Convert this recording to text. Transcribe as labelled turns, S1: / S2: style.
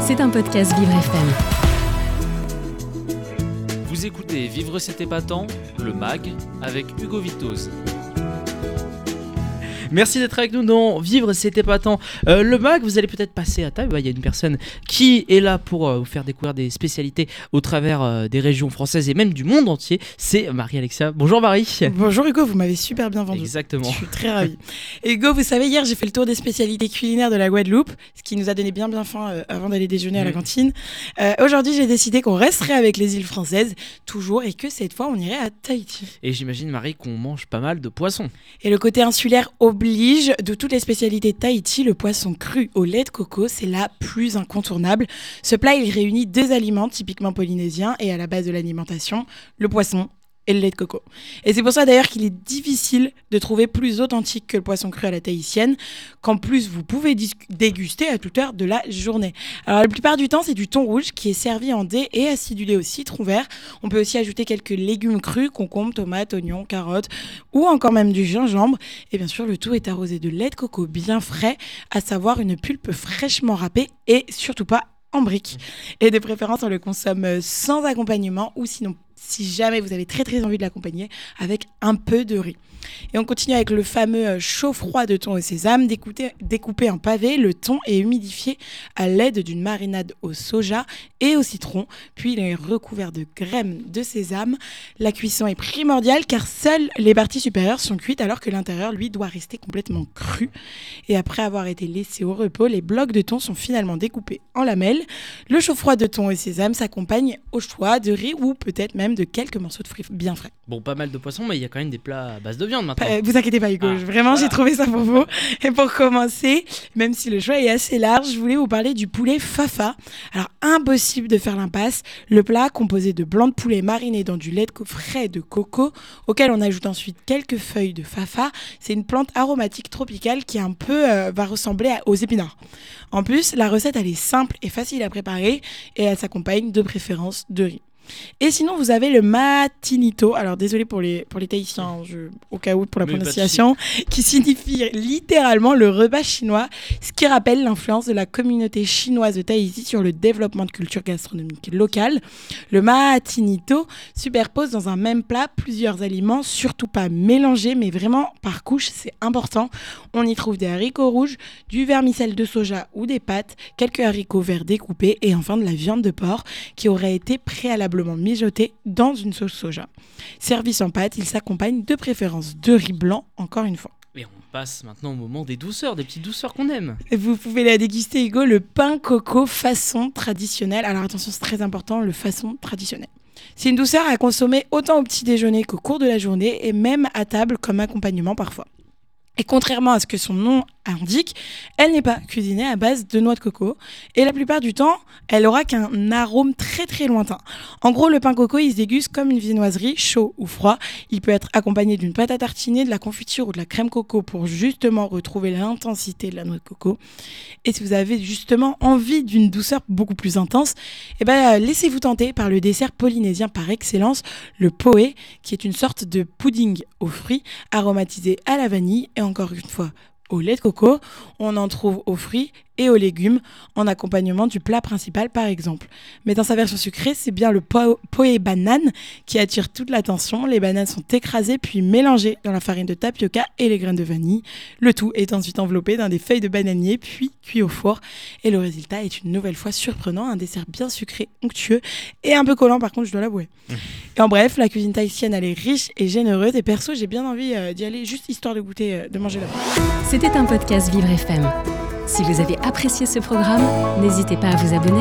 S1: C'est un podcast Vivre FM.
S2: Vous écoutez Vivre cet épatant, le MAG, avec Hugo Vitoz.
S3: Merci d'être avec nous dans Vivre, c'était pas tant. Euh, le MAG, vous allez peut-être passer à table. Il y a une personne qui est là pour euh, vous faire découvrir des spécialités au travers euh, des régions françaises et même du monde entier. C'est Marie-Alexia. Bonjour Marie.
S4: Bonjour Hugo, vous m'avez super bien vendu.
S3: Exactement.
S4: Je suis très ravie. Hugo, vous savez, hier j'ai fait le tour des spécialités culinaires de la Guadeloupe, ce qui nous a donné bien bien faim avant d'aller déjeuner à la cantine. Aujourd'hui, j'ai décidé qu'on resterait avec les îles françaises, toujours, et que cette fois, on irait à Tahiti.
S3: Et j'imagine Marie qu'on mange pas mal de poissons.
S4: Et le côté insulaire oblige, de toutes les spécialités de Tahiti, le poisson cru au lait de coco, c'est la plus incontournable. Ce plat, il réunit deux aliments typiquement polynésiens et à la base de l'alimentation, le poisson et le lait de coco. Et c'est pour ça d'ailleurs qu'il est difficile de trouver plus authentique que le poisson cru à la tahitienne, qu'en plus vous pouvez déguster à toute heure de la journée. Alors la plupart du temps, c'est du thon rouge qui est servi en dés et acidulé au citron vert. On peut aussi ajouter quelques légumes crus, concombres, tomates, oignons, carottes ou encore même du gingembre. Et bien sûr, le tout est arrosé de lait de coco bien frais, à savoir une pulpe fraîchement râpée et surtout pas en briques. Et de préférence, on le consomme sans accompagnement ou sinon, si jamais vous avez très très envie de l'accompagner, avec un peu de riz. Et on continue avec le fameux euh, chaud-froid de thon au sésame, découpé, découpé en pavé. Le thon est humidifié à l'aide d'une marinade au soja et au citron, puis il est recouvert de graines de sésame. La cuisson est primordiale car seules les parties supérieures sont cuites alors que l'intérieur, lui, doit rester complètement cru. Et après avoir été laissé au repos, les blocs de thon sont finalement découpés en lamelles. Le chaud-froid de thon et sésame s'accompagne au choix de riz ou peut-être même de quelques morceaux de fruits bien frais.
S3: Bon, pas mal de poissons, mais il y a quand même des plats à base de viande maintenant.
S4: Euh, vous inquiétez pas Hugo,
S3: Ah,
S4: vraiment
S3: voilà.
S4: j'ai trouvé ça pour vous. Et pour commencer, même si le choix est assez large, je voulais vous parler du poulet fafa. Alors impossible de faire l'impasse. Le plat composé de blanc de poulet mariné dans du lait de frais de coco, auquel on ajoute ensuite quelques feuilles de fafa. C'est une plante aromatique tropicale qui un peu euh, va ressembler aux épinards. En plus, la recette elle est simple et facile à préparer et elle s'accompagne de préférence de riz. Et sinon, vous avez le matinito. Alors, désolé pour les, pour les Tahitiens, je- au cas où pour la
S3: Mais
S4: prononciation, qui signifie littéralement le repas chinois, ce qui rappelle l'influence de la communauté chinoise de Tahiti sur le développement de culture gastronomique locale. Le matinito superpose dans un même plat plusieurs aliments, surtout pas mélangés, mais vraiment par couche, c'est important. On y trouve des haricots rouges, du vermicelle de soja ou des pâtes, quelques haricots verts découpés et enfin de la viande de porc qui aurait été préalablement mijotée dans une sauce soja. Servi sans pâte, il s'accompagne de préférence de riz blanc, encore une fois.
S3: Et on passe maintenant au moment des douceurs, des petites douceurs qu'on aime.
S4: Vous pouvez la déguster, Hugo, le pain coco façon traditionnelle. Alors attention, c'est très important, le façon traditionnelle. C'est une douceur à consommer autant au petit déjeuner qu'au cours de la journée et même à table comme accompagnement parfois. Et contrairement à ce que son nom indique, elle n'est pas cuisinée à base de noix de coco. Et la plupart du temps, elle aura qu'un arôme très très lointain. En gros, le pain coco, il se déguste comme une viennoiserie, chaud ou froid. Il peut être accompagné d'une pâte à tartiner, de la confiture ou de la crème coco pour justement retrouver l'intensité de la noix de coco. Et si vous avez justement envie d'une douceur beaucoup plus intense, eh ben, laissez-vous tenter par le dessert polynésien par excellence, le poé, qui est une sorte de pudding aux fruits aromatisé à la vanille et encore une fois au lait de coco. On en trouve aux fruits et aux légumes en accompagnement du plat principal par exemple. Mais dans sa version sucrée, c'est bien le po- poé banane qui attire toute l'attention. Les bananes sont écrasées puis mélangées dans la farine de tapioca et les graines de vanille. Le tout est ensuite enveloppé dans des feuilles de bananier puis cuit au four. Et le résultat est une nouvelle fois surprenant, un dessert bien sucré, onctueux et un peu collant par contre, je dois l'avouer. En bref, la cuisine tahitienne, elle est riche et généreuse. Et perso, j'ai bien envie euh, d'y aller juste histoire de goûter, euh, de manger là-bas.
S1: C'était un podcast Vivre FM. Si vous avez apprécié ce programme, n'hésitez pas à vous abonner.